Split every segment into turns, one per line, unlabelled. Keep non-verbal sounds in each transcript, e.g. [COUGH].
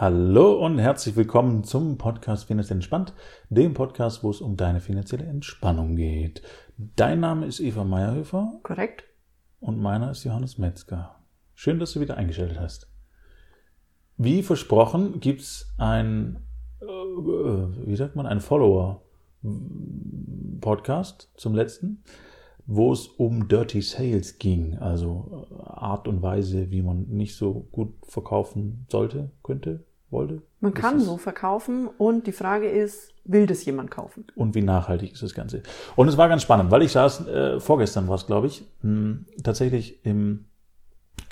Hallo und herzlich willkommen zum Podcast Finanziell Entspannt, dem Podcast, wo es um deine finanzielle Entspannung geht. Dein Name ist Eva Meyerhöfer.
Korrekt.
Und meiner ist Johannes Metzger. Schön, dass du wieder eingeschaltet hast. Wie versprochen gibt's ein, äh, wie sagt man, ein Follower-Podcast zum letzten, wo es um Dirty Sales ging, also Art und Weise, wie man nicht so gut verkaufen sollte, könnte, wollte.
Man kann so verkaufen und die Frage ist, will das jemand kaufen?
und wie nachhaltig ist das Ganze. Und es war ganz spannend, weil ich saß, äh, vorgestern war es, glaube ich, mh, tatsächlich im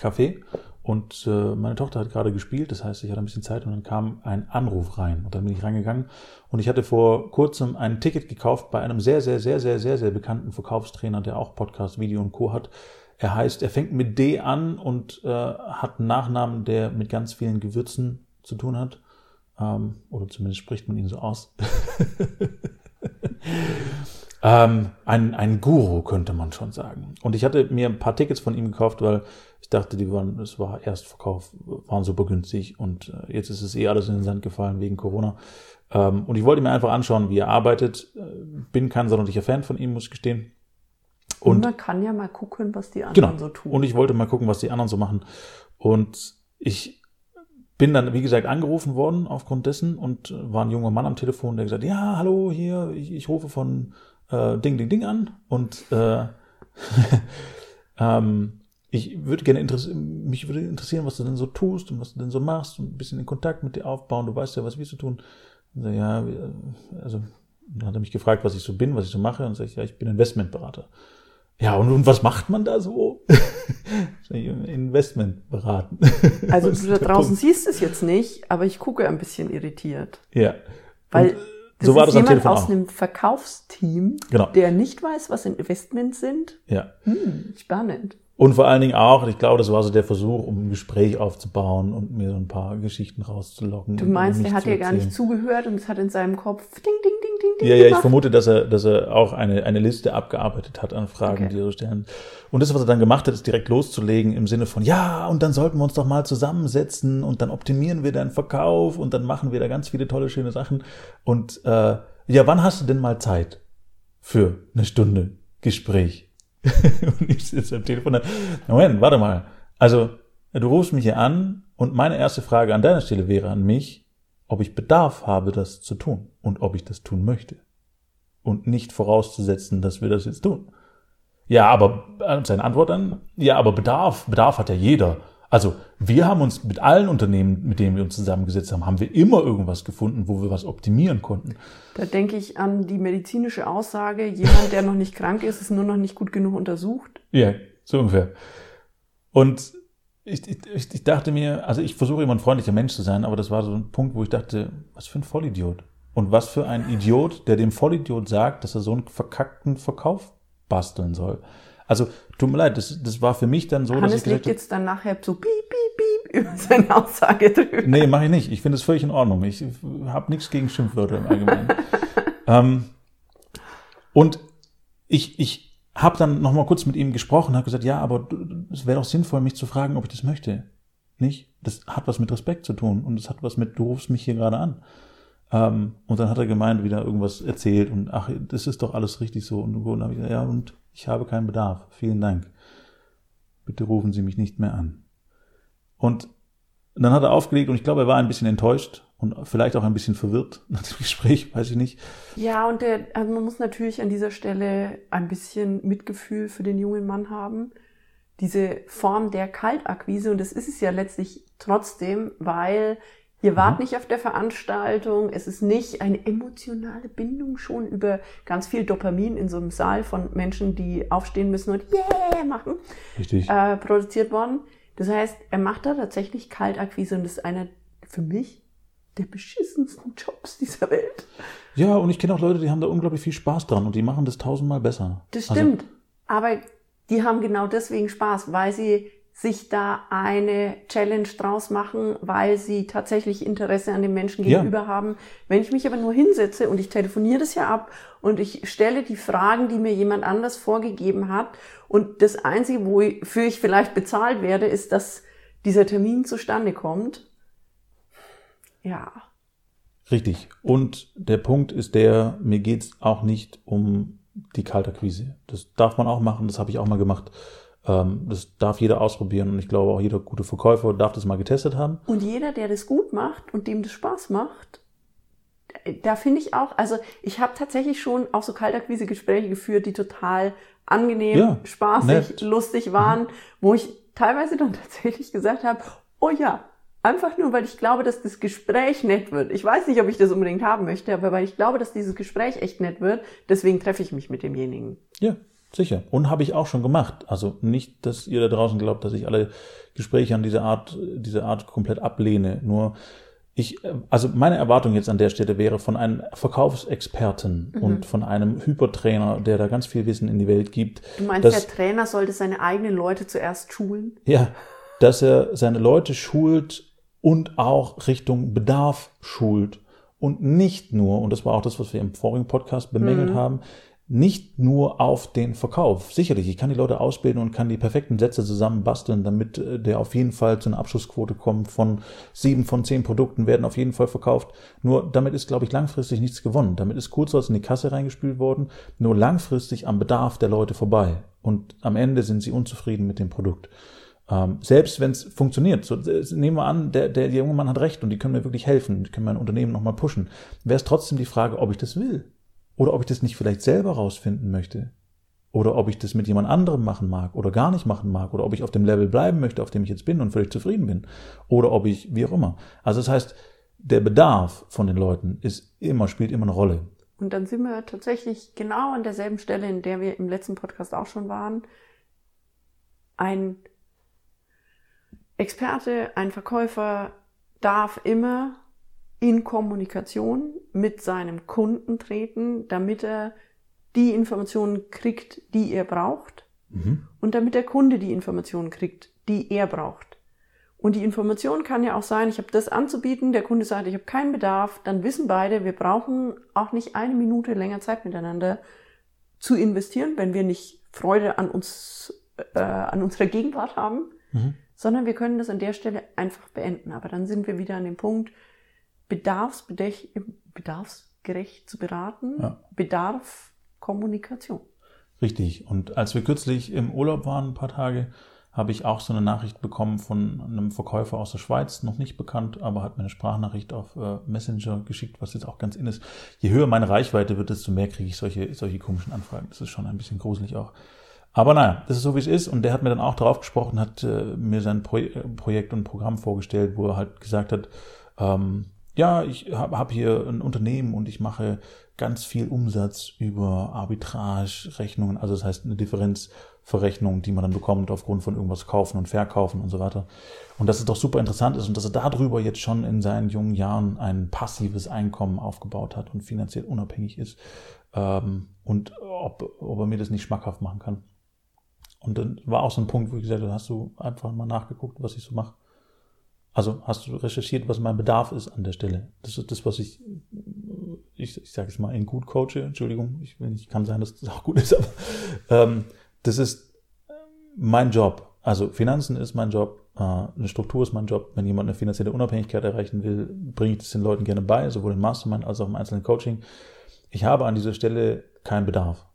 Café und äh, meine Tochter hat gerade gespielt, das heißt, ich hatte ein bisschen Zeit und dann kam ein Anruf rein und dann bin ich reingegangen und ich hatte vor kurzem ein Ticket gekauft bei einem sehr, sehr, sehr, sehr, sehr, sehr bekannten Verkaufstrainer, der auch Podcast, Video und Co. hat. Er heißt, er fängt mit D an und äh, hat einen Nachnamen, der mit ganz vielen Gewürzen zu tun hat. Ähm, oder zumindest spricht man ihn so aus. [LAUGHS] Ähm, ein, ein Guru, könnte man schon sagen. Und ich hatte mir ein paar Tickets von ihm gekauft, weil ich dachte, die waren, es war Erstverkauf, waren super günstig und äh, jetzt ist es eh alles in den Sand gefallen wegen Corona. Ähm, und ich wollte mir einfach anschauen, wie er arbeitet. Äh, Bin kein sonderlicher Fan von ihm, muss ich gestehen.
Und,
Und
man kann ja mal gucken, was die anderen
Genau.
so tun.
Und ich wollte mal gucken, was die anderen so machen. Und ich bin dann, wie gesagt, angerufen worden aufgrund dessen und äh, war ein junger Mann am Telefon, der gesagt, ja, hallo, hier, ich, ich rufe von äh, Ding, Ding, Ding an und äh, [LAUGHS] ähm, ich würde gerne interessieren, mich würde interessieren, was du denn so tust und was du denn so machst und ein bisschen in Kontakt mit dir aufbauen. Du weißt ja, was wir so tun. So, ja, also dann hat er mich gefragt, was ich so bin, was ich so mache und sage ich, ja, ich bin Investmentberater. Ja, und, und was macht man da so? [LAUGHS] Investment beraten. [LAUGHS]
also du da draußen
Punkt.
siehst es jetzt nicht, aber ich gucke ein bisschen irritiert.
Ja.
Weil
Und
das
so war das
jemand aus
auch.
einem Verkaufsteam,
Genau.
der nicht weiß, was Investments sind.
Ja.
Hm, spannend.
Und vor allen Dingen auch, ich glaube, das war so der Versuch, um ein Gespräch aufzubauen und mir so ein paar Geschichten rauszulocken.
Du meinst, er hat dir gar nicht zugehört und es hat in seinem Kopf ding, ding, ding, ding, ding
Ja, ja, ich
gemacht.
vermute, dass er, dass er auch eine, eine Liste abgearbeitet hat an Fragen,
Okay.
die er so stellen. Und das, was er dann gemacht hat, ist direkt loszulegen im Sinne von, ja, und dann sollten wir uns doch mal zusammensetzen und dann optimieren wir deinen Verkauf und dann machen wir da ganz viele tolle, schöne Sachen. Und äh, ja, wann hast du denn mal Zeit für eine Stunde Gespräch? [LAUGHS] und ich sitze am Telefon Moment, warte mal. Also, du rufst mich hier an und meine erste Frage an deiner Stelle wäre an mich, ob ich Bedarf habe, das zu tun und ob ich das tun möchte. Und nicht vorauszusetzen, dass wir das jetzt tun. Ja, aber äh, seine Antwort dann, ja, aber Bedarf, Bedarf hat ja jeder. Also wir haben uns mit allen Unternehmen, mit denen wir uns zusammengesetzt haben, haben wir immer irgendwas gefunden, wo wir was optimieren konnten.
Da denke ich an die medizinische Aussage, jemand, der noch nicht krank ist, ist nur noch nicht gut genug untersucht.
Ja, so ungefähr. Und ich, ich, ich ich dachte mir, also ich versuche immer ein freundlicher Mensch zu sein, aber das war so ein Punkt, wo ich dachte, was für ein Vollidiot. Und was für ein Idiot, der dem Vollidiot sagt, dass er so einen verkackten Verkauf basteln soll. Also, tut mir leid, das, das war für mich dann so, dass ich
Hannes
gesagt habe,
jetzt dann nachher so piep, piep, piep über seine Aussage drüber.
Nee, mache ich nicht. Ich finde es völlig in Ordnung. Ich habe nichts gegen Schimpfwörter im Allgemeinen. [LAUGHS] ähm, und ich, ich habe dann noch mal kurz mit ihm gesprochen, habe gesagt, ja, aber es wäre doch sinnvoll, mich zu fragen, ob ich das möchte. Nicht? Das hat was mit Respekt zu tun und es hat was mit, du rufst mich hier gerade an. Ähm, und dann hat er gemeint, wieder irgendwas erzählt und ach, das ist doch alles richtig so. Und dann habe ich gesagt, ja, und ich habe keinen Bedarf. Vielen Dank. Bitte rufen Sie mich nicht mehr an. Und dann hat er aufgelegt und ich glaube, er war ein bisschen enttäuscht und vielleicht auch ein bisschen verwirrt [LAUGHS] nach dem Gespräch, weiß ich nicht.
Ja, und der, also man muss natürlich an dieser Stelle ein bisschen Mitgefühl für den jungen Mann haben. Diese Form der Kaltakquise, und das ist es ja letztlich trotzdem, weil ihr wart
Mhm.
nicht auf der Veranstaltung, es ist nicht eine emotionale Bindung schon über ganz viel Dopamin in so einem Saal von Menschen, die aufstehen müssen und yeah machen,
Richtig.
äh, produziert worden. Das heißt, er macht da tatsächlich Kaltakquise und das ist einer für mich der beschissensten Jobs dieser Welt.
Ja, und ich kenne auch Leute, die haben da unglaublich viel Spaß dran und die machen das tausendmal besser.
Das
Also,
stimmt. Aber die haben genau deswegen Spaß, weil sie sich da eine Challenge draus machen, weil sie tatsächlich Interesse an den Menschen
Ja.
gegenüber haben. Wenn ich mich aber nur hinsetze und ich telefoniere das ja ab und ich stelle die Fragen, die mir jemand anders vorgegeben hat und das Einzige, wofür ich vielleicht bezahlt werde, ist, dass dieser Termin zustande kommt, Ja.
Richtig. Und der Punkt ist der, mir geht's auch nicht um die Kaltakquise. Das darf man auch machen, das habe ich auch mal gemacht. Ähm, das darf jeder ausprobieren und ich glaube auch jeder gute Verkäufer darf das mal getestet haben.
Und jeder, der das gut macht und dem das Spaß macht, da finde ich auch, also ich habe tatsächlich schon auch so Kaltakquise-Gespräche geführt, die total angenehm,
Ja,
spaßig,
nett.
lustig waren, wo ich teilweise dann [LAUGHS] tatsächlich gesagt habe, oh ja, einfach nur, weil ich glaube, dass das Gespräch nett wird. Ich weiß nicht, ob ich das unbedingt haben möchte, aber weil ich glaube, dass dieses Gespräch echt nett wird, deswegen treffe ich mich mit demjenigen.
Ja, sicher. Und habe ich auch schon gemacht. Also nicht, dass ihr da draußen glaubt, dass ich alle Gespräche an diese Art, diese Art komplett ablehne. Nur ich, äh, also meine Erwartung jetzt an der Stelle wäre von einem Verkaufsexperten und von einem Hypertrainer, der da ganz viel Wissen in die Welt gibt.
Du meinst,
dass,
der Trainer sollte seine eigenen Leute zuerst schulen?
Ja, dass er seine Leute schult und auch Richtung Bedarf schult und nicht nur, und das war auch das, was wir im vorigen Podcast bemängelt haben, nicht nur auf den Verkauf. Sicherlich, ich kann die Leute ausbilden und kann die perfekten Sätze zusammenbasteln, damit äh, der auf jeden Fall zu einer Abschlussquote kommt von sieben von zehn Produkten werden auf jeden Fall verkauft. Nur damit ist, glaube ich, langfristig nichts gewonnen. Damit ist kurz in die Kasse reingespült worden, nur langfristig am Bedarf der Leute vorbei. Und am Ende sind sie unzufrieden mit dem Produkt. Ähm, selbst wenn es funktioniert, so, äh, nehmen wir an, der, der junge Mann hat recht und die können mir wirklich helfen, die können mein Unternehmen nochmal pushen, wäre es trotzdem die Frage, ob ich das will. Oder ob ich das nicht vielleicht selber rausfinden möchte. Oder ob ich das mit jemand anderem machen mag oder gar nicht machen mag. Oder ob ich auf dem Level bleiben möchte, auf dem ich jetzt bin und völlig zufrieden bin. Oder ob ich, wie auch immer. Also das heißt, der Bedarf von den Leuten ist immer, spielt immer eine Rolle.
Und dann sind wir tatsächlich genau an derselben Stelle, in der wir im letzten Podcast auch schon waren. Ein Experte, ein Verkäufer darf immer in Kommunikation mit seinem Kunden treten, damit er die Informationen kriegt, die er braucht und damit der Kunde die Informationen kriegt, die er braucht. Und die Information kann ja auch sein, ich habe das anzubieten, der Kunde sagt, ich habe keinen Bedarf, dann wissen beide, wir brauchen auch nicht eine Minute länger Zeit miteinander zu investieren, wenn wir nicht Freude an uns, äh, an unserer Gegenwart haben, sondern wir können das an der Stelle einfach beenden. Aber dann sind wir wieder an dem Punkt, bedarfsgerecht zu beraten,
Ja.
Bedarf Kommunikation.
Richtig. Und als wir kürzlich im Urlaub waren, ein paar Tage, habe ich auch so eine Nachricht bekommen von einem Verkäufer aus der Schweiz, noch nicht bekannt, aber hat mir eine Sprachnachricht auf äh, Messenger geschickt, was jetzt auch ganz in ist. Je höher meine Reichweite wird, desto mehr kriege ich solche, solche komischen Anfragen. Das ist schon ein bisschen gruselig auch. Aber naja, das ist so, wie es ist. Und der hat mir dann auch drauf gesprochen, hat äh, mir sein Pro Projekt und Programm vorgestellt, wo er halt gesagt hat, ähm, ja, ich habe hab hier ein Unternehmen und ich mache ganz viel Umsatz über Arbitrage-Rechnungen, also das heißt eine Differenzverrechnung, die man dann bekommt aufgrund von irgendwas kaufen und verkaufen und so weiter. Und dass es doch super interessant ist und dass er darüber jetzt schon in seinen jungen Jahren ein passives Einkommen aufgebaut hat und finanziell unabhängig ist ähm, und ob, ob er mir das nicht schmackhaft machen kann. Und dann war auch so ein Punkt, wo ich gesagt habe, hast du einfach mal nachgeguckt, was ich so mache? Also hast du recherchiert, was mein Bedarf ist an der Stelle? Das ist das, was ich, ich, ich sage es mal, in gut coache. Entschuldigung, ich nicht, kann sein, dass das auch gut ist, aber ähm, das ist mein Job. Also Finanzen ist mein Job, äh, eine Struktur ist mein Job. Wenn jemand eine finanzielle Unabhängigkeit erreichen will, bringe ich das den Leuten gerne bei, sowohl im Mastermind als auch im einzelnen Coaching. Ich habe an dieser Stelle keinen Bedarf.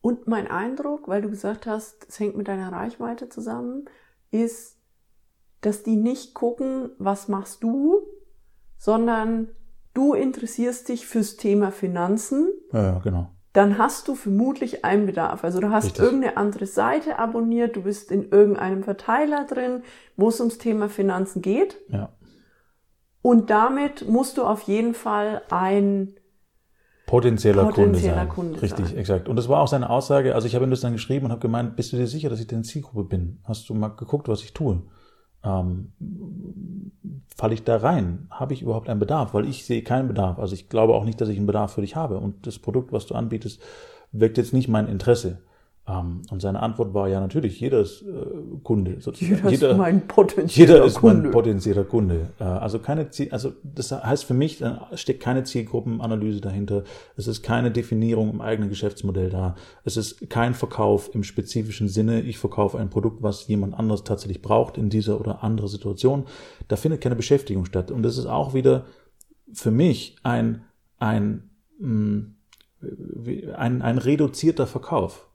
Und mein Eindruck, weil du gesagt hast, es hängt mit deiner Reichweite zusammen, ist, dass die nicht gucken, was machst du, sondern du interessierst dich fürs Thema Finanzen,
Ja, genau.
dann hast du vermutlich einen Bedarf. Also du hast
Richtig.
irgendeine andere Seite abonniert, du bist in irgendeinem Verteiler drin, wo es ums Thema Finanzen geht.
Ja.
Und damit musst du auf jeden Fall ein
Potenzieller, Kunde
Potenzieller
sein.
Kunde
Richtig,
sein.
exakt. Und das war auch seine Aussage. Also ich habe ihm das dann geschrieben und habe gemeint, bist du dir sicher, dass ich deine Zielgruppe bin? Hast du mal geguckt, was ich tue? Ähm, falle ich da rein? Habe ich überhaupt einen Bedarf? Weil ich sehe keinen Bedarf. Also ich glaube auch nicht, dass ich einen Bedarf für dich habe. Und das Produkt, was du anbietest, weckt jetzt nicht mein Interesse. Ähm, und seine Antwort war ja natürlich, jeder ist äh, Kunde.
Sozusagen. Jeder, ist mein
potenzieller Jeder ist Kunde. mein potenzieller Kunde. Äh, also keine Ziel, also das heißt für mich, da steckt keine Zielgruppenanalyse dahinter. Es ist keine Definierung im eigenen Geschäftsmodell da. Es ist kein Verkauf im spezifischen Sinne. Ich verkaufe ein Produkt, was jemand anderes tatsächlich braucht in dieser oder anderen Situation. Da findet keine Beschäftigung statt. Und das ist auch wieder für mich ein, ein, mm, ein, ein reduzierter Verkauf.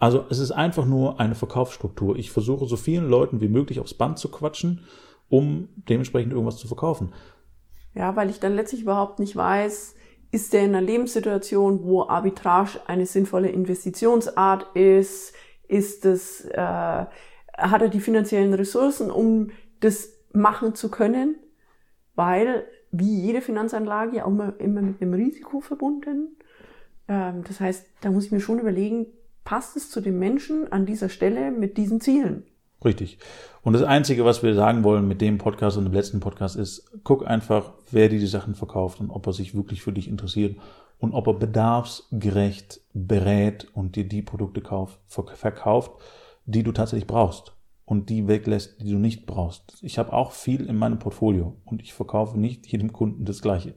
Also es ist einfach nur eine Verkaufsstruktur. Ich versuche so vielen Leuten wie möglich aufs Band zu quatschen, um dementsprechend irgendwas zu verkaufen.
Ja, weil ich dann letztlich überhaupt nicht weiß, ist der in einer Lebenssituation, wo Arbitrage eine sinnvolle Investitionsart ist, ist es, äh, hat er die finanziellen Ressourcen, um das machen zu können? Weil, wie jede Finanzanlage, ja auch immer, immer mit einem Risiko verbunden. Ähm, das heißt, da muss ich mir schon überlegen, passt es zu dem Menschen an dieser Stelle mit diesen Zielen?
Richtig. Und das Einzige, was wir sagen wollen mit dem Podcast und dem letzten Podcast ist, guck einfach, wer dir die Sachen verkauft und ob er sich wirklich für dich interessiert und ob er bedarfsgerecht berät und dir die Produkte kauft, verkauft, die du tatsächlich brauchst und die weglässt, die du nicht brauchst. Ich habe auch viel in meinem Portfolio und ich verkaufe nicht jedem Kunden das Gleiche.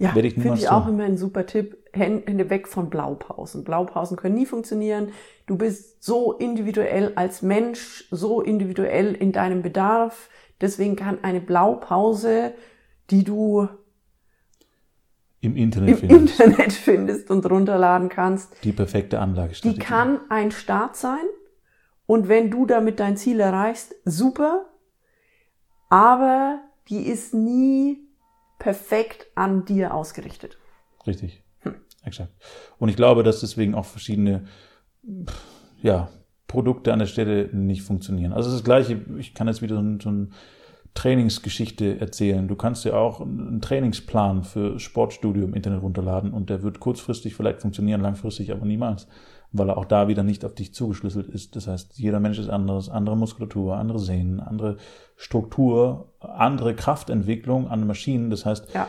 Ja, finde ich auch immer ein super Tipp. Hände weg von Blaupausen. Blaupausen können nie funktionieren. Du bist so individuell als Mensch, so individuell in deinem Bedarf. Deswegen kann eine Blaupause, die du
im Internet,
im findest. Internet findest und runterladen kannst,
die perfekte Anlagestrategie.
Die kann ein Start sein. Und wenn du damit dein Ziel erreichst, super. Aber die ist nie perfekt an dir ausgerichtet.
Richtig. Hm. Exakt. Und ich glaube, dass deswegen auch verschiedene, ja, Produkte an der Stelle nicht funktionieren. Also das Gleiche, ich kann jetzt wieder so, ein, so eine Trainingsgeschichte erzählen. Du kannst ja auch einen Trainingsplan für Sportstudio im Internet runterladen und der wird kurzfristig vielleicht funktionieren, langfristig aber niemals weil er auch da wieder nicht auf dich zugeschlüsselt ist. Das heißt, jeder Mensch ist anders, andere Muskulatur, andere Sehnen, andere Struktur, andere Kraftentwicklung an Maschinen. Das heißt, ja.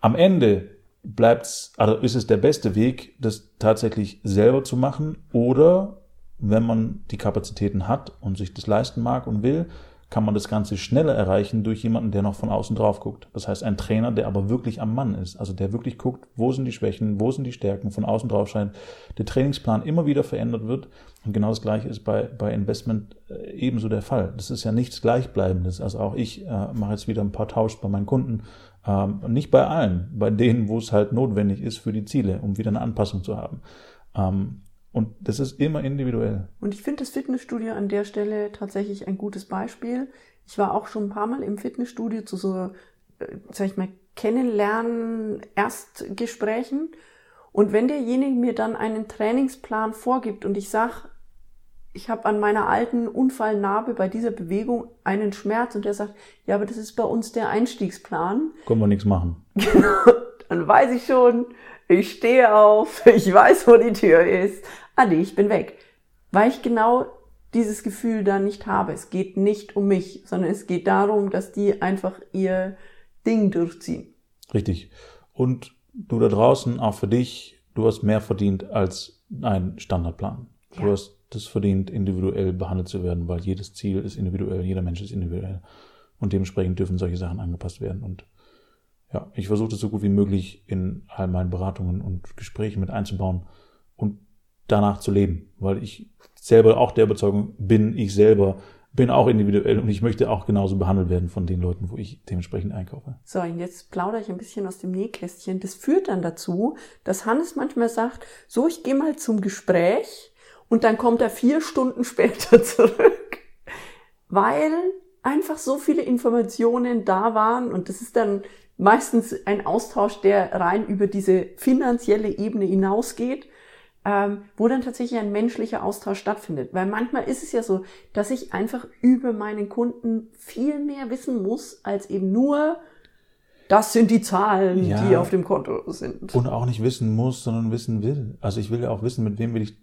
am Ende bleibt's, also ist es der beste Weg, das tatsächlich selber zu machen oder wenn man die Kapazitäten hat und sich das leisten mag und will, kann man das Ganze schneller erreichen durch jemanden, der noch von außen drauf guckt. Das heißt, ein Trainer, der aber wirklich am Mann ist, also der wirklich guckt, wo sind die Schwächen, wo sind die Stärken, von außen drauf scheint, der Trainingsplan immer wieder verändert wird. Und genau das Gleiche ist bei, bei Investment äh, ebenso der Fall. Das ist ja nichts Gleichbleibendes. Also auch ich äh, mache jetzt wieder ein paar Tausch bei meinen Kunden. Ähm, nicht bei allen, bei denen, wo es halt notwendig ist für die Ziele, um wieder eine Anpassung zu haben. Ähm, und das ist immer individuell.
Und ich finde das Fitnessstudio an der Stelle tatsächlich ein gutes Beispiel. Ich war auch schon ein paar Mal im Fitnessstudio zu so, äh, sag ich mal, Kennenlernen, Erstgesprächen. Und wenn derjenige mir dann einen Trainingsplan vorgibt und ich sag, ich habe an meiner alten Unfallnarbe bei dieser Bewegung einen Schmerz und der sagt, ja, aber das ist bei uns der Einstiegsplan.
Können wir nichts machen.
Genau, [LAUGHS] dann weiß ich schon, ich stehe auf, [LAUGHS] ich weiß, wo die Tür ist. Ah nee, ich bin weg. Weil ich genau dieses Gefühl da nicht habe. Es geht nicht um mich, sondern es geht darum, dass die einfach ihr Ding durchziehen.
Richtig. Und du da draußen, auch für dich, du hast mehr verdient als ein Standardplan. Ja. Du hast das verdient, individuell behandelt zu werden, weil jedes Ziel ist individuell, jeder Mensch ist individuell. Und dementsprechend dürfen solche Sachen angepasst werden. Und ja, ich versuche das so gut wie möglich in all meinen Beratungen und Gesprächen mit einzubauen und danach zu leben, weil ich selber auch der Überzeugung bin, ich selber bin auch individuell und ich möchte auch genauso behandelt werden von den Leuten, wo ich dementsprechend einkaufe.
So, und jetzt plaudere ich ein bisschen aus dem Nähkästchen. Das führt dann dazu, dass Hannes manchmal sagt, so, ich gehe mal zum Gespräch und dann kommt er vier Stunden später [LAUGHS] zurück, weil einfach so viele Informationen da waren und das ist dann meistens ein Austausch, der rein über diese finanzielle Ebene hinausgeht, ähm, wo dann tatsächlich ein menschlicher Austausch stattfindet. Weil manchmal ist es ja so, dass ich einfach über meinen Kunden viel mehr wissen muss, als eben nur, das sind die Zahlen, ja, die auf dem Konto sind.
Und auch nicht wissen muss, sondern wissen will. Also ich will ja auch wissen, mit wem will ich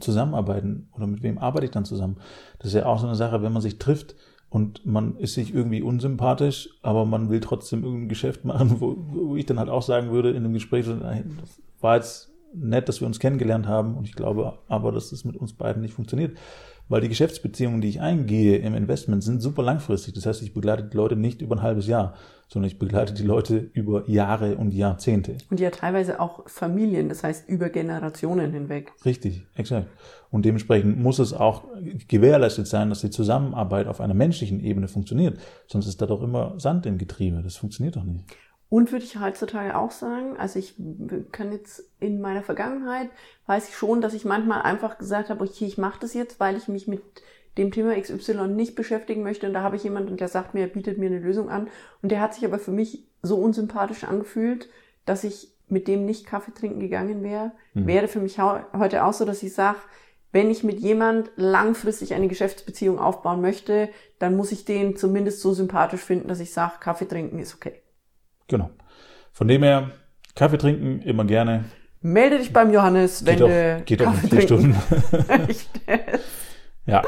zusammenarbeiten oder mit wem arbeite ich dann zusammen. Das ist ja auch so eine Sache, wenn man sich trifft, und man ist sich irgendwie unsympathisch, aber man will trotzdem irgendein Geschäft machen, wo, wo ich dann halt auch sagen würde in einem Gespräch, das war jetzt nett, dass wir uns kennengelernt haben und ich glaube aber, dass es mit uns beiden nicht funktioniert. Weil die Geschäftsbeziehungen, die ich eingehe im Investment, sind super langfristig. Das heißt, ich begleite die Leute nicht über ein halbes Jahr, sondern ich begleite die Leute über Jahre und Jahrzehnte.
Und ja teilweise auch Familien, das heißt über Generationen hinweg.
Richtig, exakt. Und dementsprechend muss es auch gewährleistet sein, dass die Zusammenarbeit auf einer menschlichen Ebene funktioniert. Sonst ist da doch immer Sand im Getriebe. Das funktioniert doch nicht.
Und würde ich heutzutage auch sagen, also ich kann jetzt in meiner Vergangenheit, weiß ich schon, dass ich manchmal einfach gesagt habe, okay, ich mache das jetzt, weil ich mich mit dem Thema XY nicht beschäftigen möchte. Und da habe ich jemanden, der sagt mir, er bietet mir eine Lösung an. Und der hat sich aber für mich so unsympathisch angefühlt, dass ich mit dem nicht Kaffee trinken gegangen wäre. Mhm. Wäre für mich heute auch so, dass ich sage, wenn ich mit jemand langfristig eine Geschäftsbeziehung aufbauen möchte, dann muss ich den zumindest so sympathisch finden, dass ich sage, Kaffee trinken ist okay.
Genau. Von dem her, Kaffee trinken immer gerne.
Melde dich beim Johannes, wenn
geht
du
auch, geht Kaffee auch in vier Stunden. [LAUGHS] [LAUGHS] ja.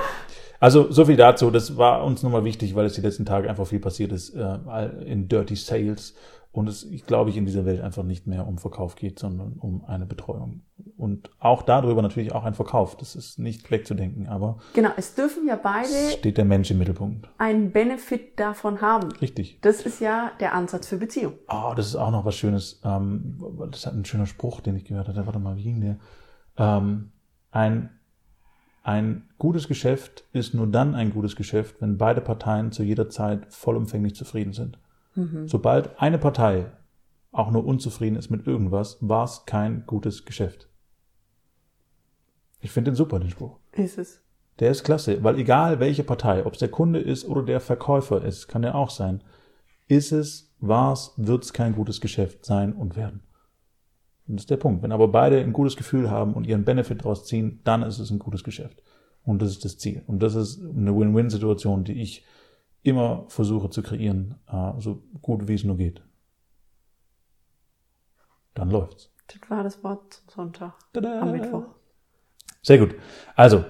Also so viel dazu. Das war uns nochmal wichtig, weil es die letzten Tage einfach viel passiert ist äh, in Dirty Sales und es, ich glaube ich, in dieser Welt einfach nicht mehr um Verkauf geht, sondern um eine Betreuung. Und auch darüber natürlich auch ein Verkauf. Das ist nicht wegzudenken, aber.
Genau, es dürfen ja beide.
Steht der Mensch im Mittelpunkt.
Einen Benefit davon haben.
Richtig.
Das ist ja der Ansatz für Beziehung.
Oh, das ist auch noch was Schönes. Ähm, das hat ein schöner Spruch, den ich gehört hatte. Warte mal, wie ging der? Ähm, ein, ein gutes Geschäft ist nur dann ein gutes Geschäft, wenn beide Parteien zu jeder Zeit vollumfänglich zufrieden sind. Mhm. Sobald eine Partei auch nur unzufrieden ist mit irgendwas, war es kein gutes Geschäft. Ich finde den super, den Spruch.
Ist es.
Der ist klasse, weil egal welche Partei, ob es der Kunde ist oder der Verkäufer ist, kann ja auch sein, ist es, war es, wird es kein gutes Geschäft sein und werden. Und das ist der Punkt. Wenn aber beide ein gutes Gefühl haben und ihren Benefit daraus ziehen, dann ist es ein gutes Geschäft. Und das ist das Ziel. Und das ist eine Win-Win-Situation, die ich immer versuche zu kreieren, äh, so gut wie es nur geht. Dann läuft's.
Das war das Wort zum Sonntag. Tada. Am Mittwoch.
Sehr gut. Also,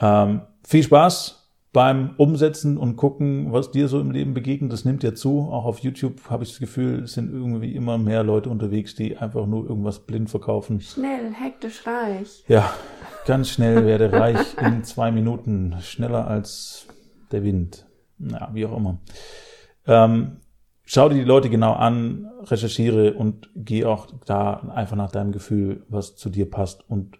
ähm, viel Spaß beim Umsetzen und gucken, was dir so im Leben begegnet. Das nimmt ja zu. Auch auf YouTube habe ich das Gefühl, es sind irgendwie immer mehr Leute unterwegs, die einfach nur irgendwas blind verkaufen.
Schnell, hektisch reich.
Ja, ganz schnell werde reich in zwei Minuten. Schneller als der Wind ja, wie auch immer. Ähm, schau dir die Leute genau an, recherchiere und geh auch da einfach nach deinem Gefühl, was zu dir passt. Und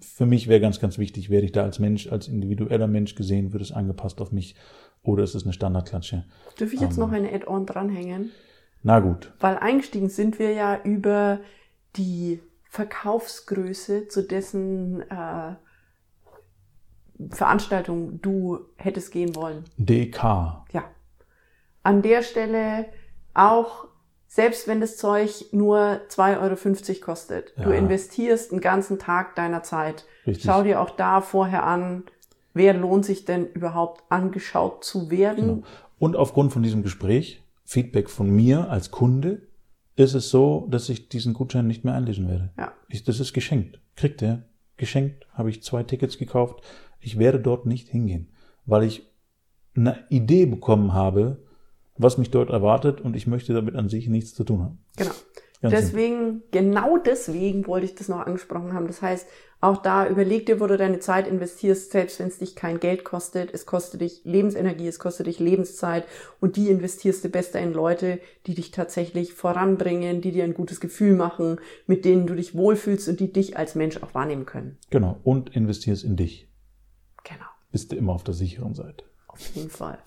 für mich wäre ganz, ganz wichtig, werde ich da als Mensch, als individueller Mensch gesehen, wird es angepasst auf mich oder ist es eine Standardklatsche?
Darf ich jetzt ähm, noch eine Add-on dranhängen?
Na gut.
Weil eingestiegen sind wir ja über die Verkaufsgröße, zu dessen äh, Veranstaltung du hättest gehen wollen.
DK.
Ja. An der Stelle auch, selbst wenn das Zeug nur 2,50 Euro kostet, ja. du investierst einen ganzen Tag deiner Zeit. Richtig. Schau dir auch da vorher an, wer lohnt sich denn überhaupt angeschaut zu werden. Genau.
Und aufgrund von diesem Gespräch, Feedback von mir als Kunde, ist es so, dass ich diesen Gutschein nicht mehr einlösen werde.
Ja.
Ich, das ist geschenkt. Kriegt er. Geschenkt. Habe ich zwei Tickets gekauft ich werde dort nicht hingehen, weil ich eine Idee bekommen habe, was mich dort erwartet und ich möchte damit an sich nichts zu tun haben.
Genau. Ganz deswegen, simpel. genau deswegen wollte ich das noch angesprochen haben. Das heißt, auch da überleg dir, wo du deine Zeit investierst, selbst wenn es dich kein Geld kostet. Es kostet dich Lebensenergie, es kostet dich Lebenszeit und die investierst du besser in Leute, die dich tatsächlich voranbringen, die dir ein gutes Gefühl machen, mit denen du dich wohlfühlst und die dich als Mensch auch wahrnehmen können.
Genau. Und investierst in dich.
Genau.
Bist du immer auf der sicheren Seite.
Auf jeden Fall.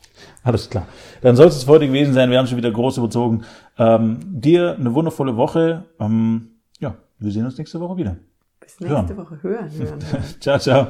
Alles klar. Dann soll es heute gewesen sein. Wir haben schon wieder groß überzogen. Ähm, dir eine wundervolle Woche. Ähm, ja, wir sehen uns nächste Woche wieder.
Bis nächste hören. Woche. Hören, hören. [LAUGHS]
ciao, ciao.